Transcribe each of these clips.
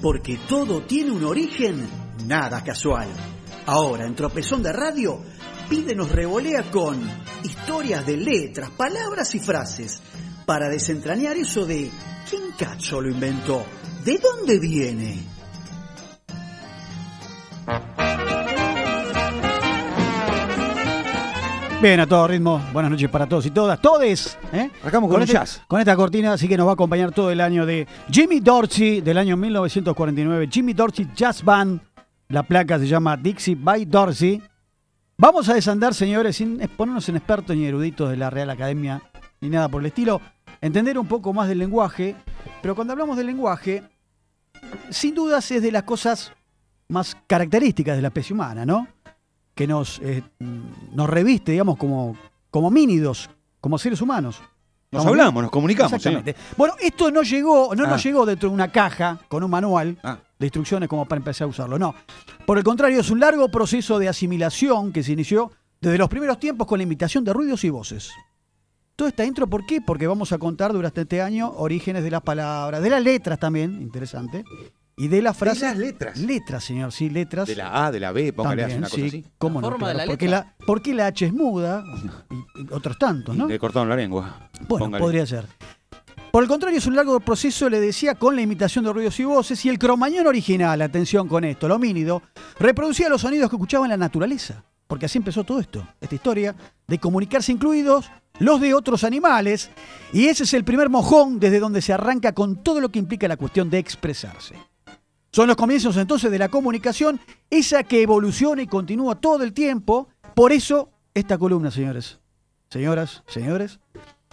Porque todo tiene un origen nada casual. Ahora, en Tropezón de Radio, Pide nos revolea con historias de letras, palabras y frases para desentrañar eso de ¿quién cacho lo inventó? ¿De dónde viene? Bien, a todo ritmo. Buenas noches para todos y todas. Todes. ¿eh? Arrancamos con, el este- jazz. Con esta cortina, así que nos va a acompañar todo el año de Jimmy Dorsey del año 1949. Jimmy Dorsey Jazz Band. La placa se llama Dixie by Dorsey. Vamos a desandar, señores, sin ponernos en expertos ni eruditos de la Real Academia ni nada por el estilo. Entender un poco más del lenguaje. Pero cuando hablamos del lenguaje, sin dudas es de las cosas más características de la especie humana, ¿no? Que nos, eh, nos reviste, digamos, como, como mínidos, como seres humanos. Nos ¿Estamos hablamos, nos comunicamos, Exactamente. Bueno, esto no llegó, no Ah. nos llegó dentro de una caja con un manual Ah. de instrucciones como para empezar a usarlo. No. Por el contrario, es un largo proceso de asimilación que se inició desde los primeros tiempos con la imitación de ruidos y voces. Toda esta intro, ¿por qué? Porque vamos a contar durante este año orígenes de las palabras, de las letras también, interesante, y de las frases. las letras. Letras, señor, sí, letras. De la A, de la B, póngale También, una cosa sí, así. cómo La no, forma de claro, la porque, letra. la, porque la H es muda y, y otros tantos, ¿no? Le cortaron la lengua. Bueno, Póngale. podría ser. Por el contrario, es un largo proceso, le decía, con la imitación de ruidos y voces, y el cromañón original, atención con esto, el homínido, reproducía los sonidos que escuchaba en la naturaleza. Porque así empezó todo esto, esta historia de comunicarse incluidos los de otros animales, y ese es el primer mojón desde donde se arranca con todo lo que implica la cuestión de expresarse. Son los comienzos entonces de la comunicación, esa que evoluciona y continúa todo el tiempo. Por eso, esta columna, señores, señoras, señores,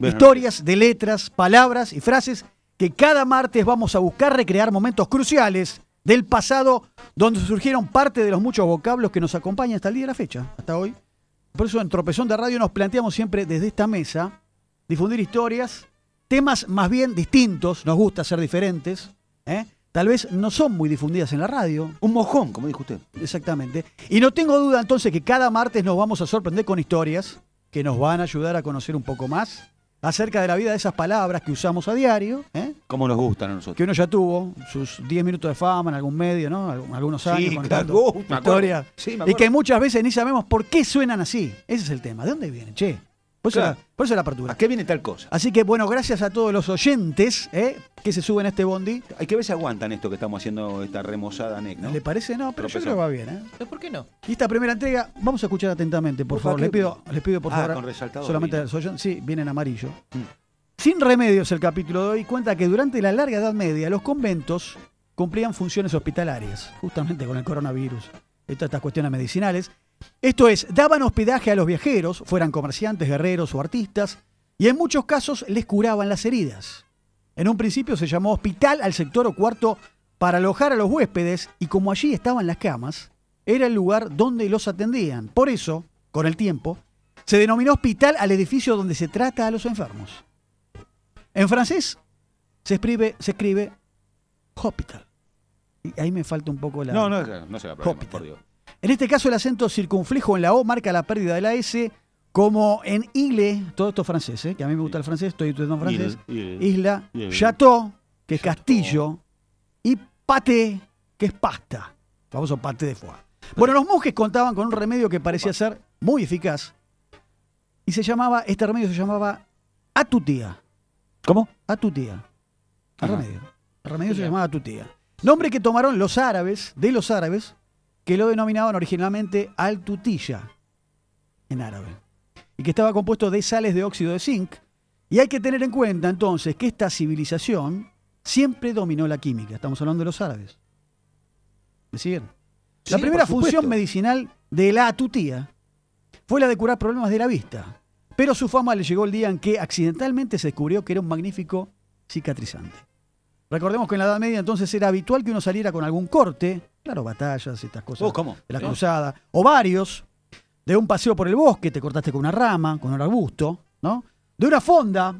historias de letras, palabras y frases que cada martes vamos a buscar recrear momentos cruciales del pasado donde surgieron parte de los muchos vocablos que nos acompañan hasta el día de la fecha, hasta hoy. Por eso en Tropezón de Radio nos planteamos siempre desde esta mesa difundir historias, temas más bien distintos, nos gusta ser diferentes, ¿eh? Tal vez no son muy difundidas en la radio, Un mojón, como dijo usted. Exactamente. Y no tengo duda entonces que cada martes nos vamos a sorprender con historias que nos van a ayudar a conocer un poco más acerca de la vida de esas palabras que usamos a diario, ¿eh? Como nos gustan a nosotros. que uno ya tuvo sus 10 minutos de fama en algún medio, ¿no? Algunos años Sí, contando claro, me. Sí, me y que muchas veces ni sabemos por qué suenan así. Ese es el tema. ¿De dónde vienen, che? Por eso, Claro. la, por eso la apertura. ¿A qué viene tal cosa? Así que, bueno, gracias a todos los oyentes ¿eh? que se suben a este bondi. Hay que ver si aguantan esto que estamos haciendo, esta remozada NEC, ¿no? ¿Le parece? No, pero yo creo que va bien, ¿eh? ¿Pero por qué no? Y esta primera entrega, vamos a escuchar atentamente, por favor. Les pido, les pido por Ah, favor. con resaltador solamente vino. los oyentes- Sí, viene en amarillo. Mm. Sin remedios el capítulo de hoy cuenta que durante la larga Edad Media los conventos cumplían funciones hospitalarias, justamente con el coronavirus y todas estas cuestiones medicinales. Esto es, daban hospedaje a los viajeros, fueran comerciantes, guerreros o artistas, y en muchos casos les curaban las heridas. En un principio se llamó hospital al sector o cuarto para alojar a los huéspedes y como allí estaban las camas, era el lugar donde los atendían. Por eso, con el tiempo, se denominó hospital al edificio donde se trata a los enfermos. En francés se escribe, se escribe hospital. Y ahí me falta un poco la... No, no, no, no se va a por Dios. En este caso el acento circunflejo en la O marca la pérdida de la S, como en ile, todo esto es francés, ¿eh? que a mí me gusta el francés, estoy estudiando francés, isla, chateau, que es Chateau. castillo, y pâté, que es pasta, famoso pâté de foie. Bueno, los monjes contaban con un remedio que parecía ser muy eficaz, y se llamaba, este remedio se llamaba atutía, ¿Cómo? atutía, el Ajá. remedio, el remedio se llamaba atutía. Nombre que tomaron los árabes, de los árabes, que lo denominaban originalmente altutilla, en árabe, y que estaba compuesto de sales de óxido de zinc. Y hay que tener en cuenta entonces que esta civilización siempre dominó la química. Estamos hablando de los árabes. ¿Me siguen? La primera función medicinal de la atutía fue la de curar problemas de la vista. Pero su fama le llegó el día en que accidentalmente se descubrió que era un magnífico cicatrizante. Recordemos que en la Edad Media entonces era habitual que uno saliera con algún corte, claro, batallas, estas cosas Oh, ¿cómo? de la Sí. cruzada, o varios, de un paseo por el bosque, te cortaste con una rama, con un arbusto, ¿no? De una fonda,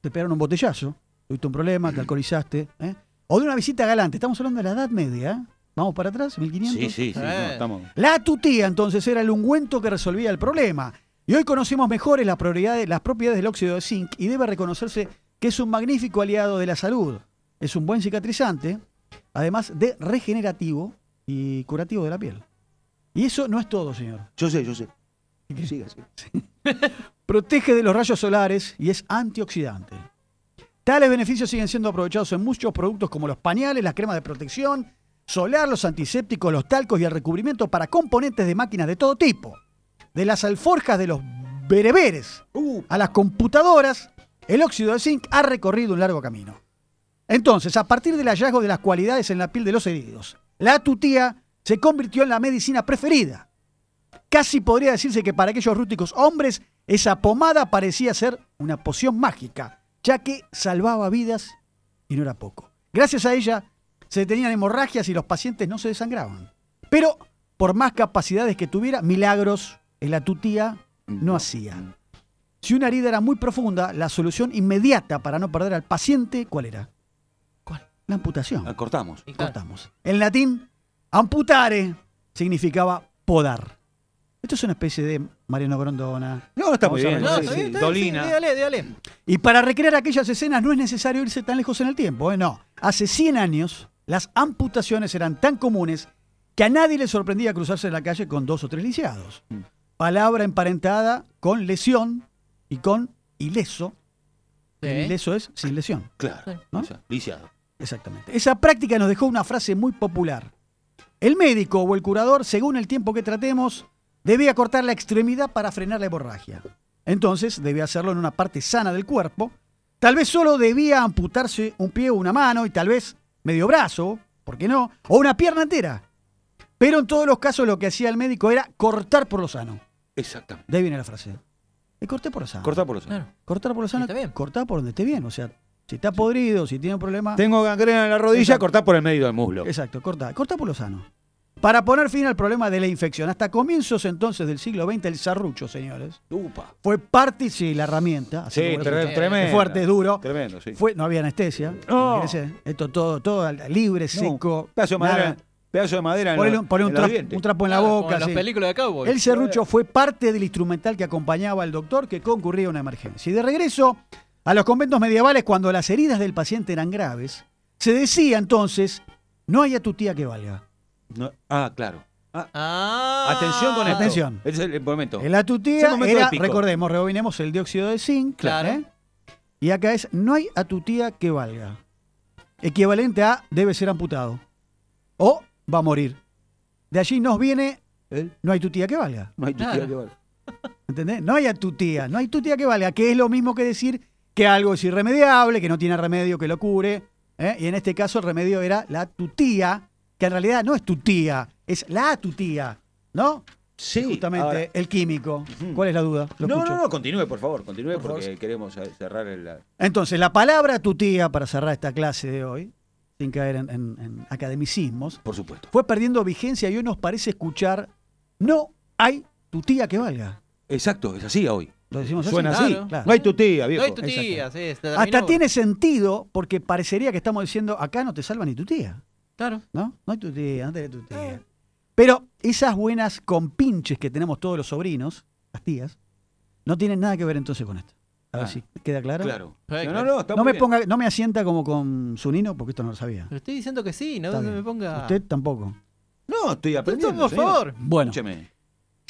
te pegaron un botellazo, tuviste un problema, te alcoholizaste, ¿eh? O de una visita galante, estamos hablando de la Edad Media, ¿eh? Vamos para atrás, 1500. Sí, sí, sí. no, estamos... La tutía entonces era el ungüento que resolvía el problema. Y hoy conocemos mejores las propiedades, las propiedades del óxido de zinc y debe reconocerse que es un magnífico aliado de la salud. Es un buen cicatrizante, además de regenerativo y curativo de la piel. Y eso no es todo, señor. Yo sé, yo sé. Siga, siga. Protege de los rayos solares y es antioxidante. Tales beneficios siguen siendo aprovechados en muchos productos como los pañales, las cremas de protección solar, los antisépticos, los talcos y el recubrimiento para componentes de máquinas de todo tipo. De las alforjas de los bereberes a las computadoras, el óxido de zinc ha recorrido un largo camino. Entonces, a partir del hallazgo de las cualidades en la piel de los heridos, la tutía se convirtió en la medicina preferida. Casi podría decirse que para aquellos rústicos hombres, esa pomada parecía ser una poción mágica, ya que salvaba vidas y no era poco. Gracias a ella, se detenían hemorragias y los pacientes no se desangraban. Pero, por más capacidades que tuviera, milagros en la tutía no hacía. Si una herida era muy profunda, la solución inmediata para no perder al paciente, ¿cuál era? La amputación. ah, cortamos. Y claro, Cortamos. En latín, amputare significaba podar. Esto es una especie de Mariano Grondona. No, está muy bien. No, sí, sí. Dolina. sí, dígale, dígale. Y para recrear aquellas escenas no es necesario irse tan lejos en el tiempo, ¿eh? No. Hace 100 años, las amputaciones eran tan comunes que a nadie le sorprendía cruzarse en la calle con dos o tres lisiados. Mm. Palabra emparentada con lesión y con ileso. Ileso es sin lesión. Claro. ¿No? o sea, lisiado. Exactamente. Esa práctica nos dejó una frase muy popular. El médico o el curador, según el tiempo que tratemos, debía cortar la extremidad para frenar la hemorragia. Entonces debía hacerlo en una parte sana del cuerpo. Tal vez solo debía amputarse un pie o una mano y tal vez medio brazo, ¿por qué no? O una pierna entera. Pero en todos los casos lo que hacía el médico era cortar por lo sano. Exactamente. De ahí viene la frase. Le corté por lo sano. Corta por los Claro. Cortar por lo sano. Está bien. Cortar por donde esté bien. O sea, si está podrido, si tiene un problema. Tengo gangrena en la rodilla, Exacto. cortar por el medio del muslo. Exacto, corta, corta por lo sano. Para poner fin al problema de la infección. Hasta comienzos entonces del siglo XX, el serrucho, señores, Upa. fue parte, sí, la herramienta. así Sí, tremendo. Fuerte, duro. Tremendo, sí. Fue, no había anestesia. No. imagínense, Esto todo, todo libre, No, seco. Pedazo de madera. Pedazo de madera en, un, los trapo, dientes. un trapo en la Claro, boca. como en las sí. películas de cowboy. El serrucho fue parte del instrumental que acompañaba al doctor que concurría a una emergencia. Y de regreso a los conventos medievales, cuando las heridas del paciente eran graves, se decía entonces, no hay a tu tía que valga. No- ah, claro. Ah, Ah. atención con esto. Atención. Es el momento. El atutía el momento era, épico. recordemos, rebobinemos el dióxido de zinc. Claro. ¿eh? Y acá es, no hay atutía que valga. Equivalente a, debe ser amputado. O va a morir. De allí nos viene, ¿Eh? no hay tutía que valga. No hay tu Claro. tía que valga. ¿Entendés? No hay atutía, no hay tutía que valga, que es lo mismo que decir que algo es irremediable, que no tiene remedio que lo cure. ¿eh? Y en este caso el remedio era la tutía, que en realidad no es tutía, es la tutía, ¿no? Sí. Justamente ahora- el químico. ¿Cuál es la duda? Lo no, escucho. no, no, continúe, por favor, continúe Por porque favor. queremos eh, cerrar el. Entonces, la palabra tutía, para cerrar esta clase de hoy, sin caer en, en- en academicismos, Por supuesto. fue perdiendo vigencia y hoy nos parece escuchar, no hay tutía que valga. Exacto, es así hoy. Lo decimos así. Suena así. Claro. No hay tu tía, No viejo. hay tu tía, sí. Hasta tiene sentido porque parecería que estamos diciendo, acá no te salva ni tu tía, Claro. ¿no? No hay tu tía, no tenés tu tía. Pero esas buenas compinches que tenemos todos los sobrinos, las tías, no tienen nada que ver entonces con esto. A ver Ah. si queda claro. Claro. No, no, claro. no, está No muy me bien. ponga, no me asienta como con su nino, porque esto no lo sabía. Pero estoy diciendo que sí, no se me ponga. Usted tampoco. No, estoy aprendiendo. por favor. Bueno, Escúcheme.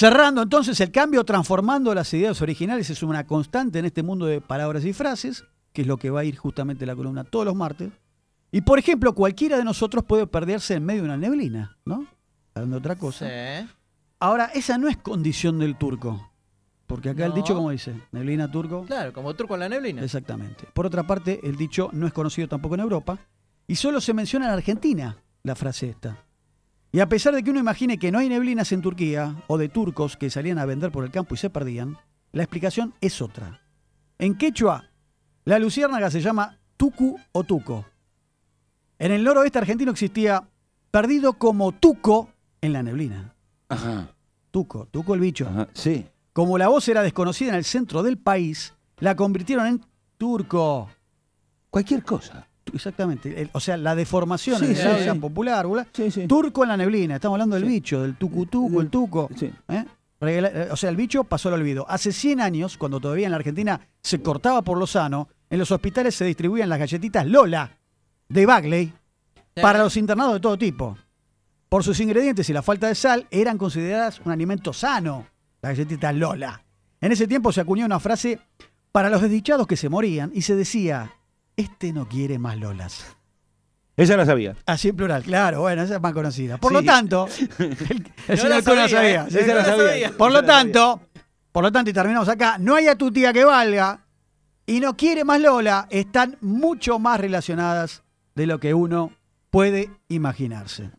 Cerrando entonces, el cambio transformando las ideas originales es una constante en este mundo de palabras y frases, que es lo que va a ir justamente la columna todos los martes. Y por ejemplo, cualquiera de nosotros puede perderse en medio de una neblina, ¿no? Hablando de otra cosa. Sí. Ahora, esa no es condición del turco. Porque acá el dicho, como dice, neblina turco. Claro, como truco en la neblina. Exactamente. Por otra parte, el dicho no es conocido tampoco en Europa y solo se menciona en Argentina la frase esta. Y a pesar de que uno imagine que no hay neblinas en Turquía o de turcos que salían a vender por el campo y se perdían, la explicación es otra. En quechua, la luciérnaga se llama tucu o tuco. En el noroeste argentino existía perdido como tuco en la neblina. Ajá. Tuco, tuco el bicho. Ajá. Sí. Como la voz era desconocida en el centro del país, la convirtieron en turco. Cualquier cosa. Exactamente. El- o sea, la deformación Sí, en sí, el habla sí. popular. Turco en la neblina. Estamos hablando del bicho, del tucutuco, el tuco. ¿eh? Eh, O sea, el bicho pasó al olvido. Hace 100 años, cuando todavía en la Argentina se cortaba por lo sano, en los hospitales se distribuían las galletitas Lola de Bagley. Para los internados de todo tipo. Por sus ingredientes y la falta de sal, eran consideradas un alimento sano, la galletita Lola. En ese tiempo se acuñó una frase para los desdichados que se morían y se decía, este no quiere más Lolas. Esa la sabía. Así en plural, claro, bueno, esa es más conocida. Por Sí. lo tanto, el, el No señor la Cona sabía, sabía. ¿eh? sí, Esa no la la sabía. sabía. Por lo tanto, por lo tanto, y terminamos acá, no hay a tu tía que valga y no quiere más Lola, están mucho más relacionadas de lo que uno puede imaginarse.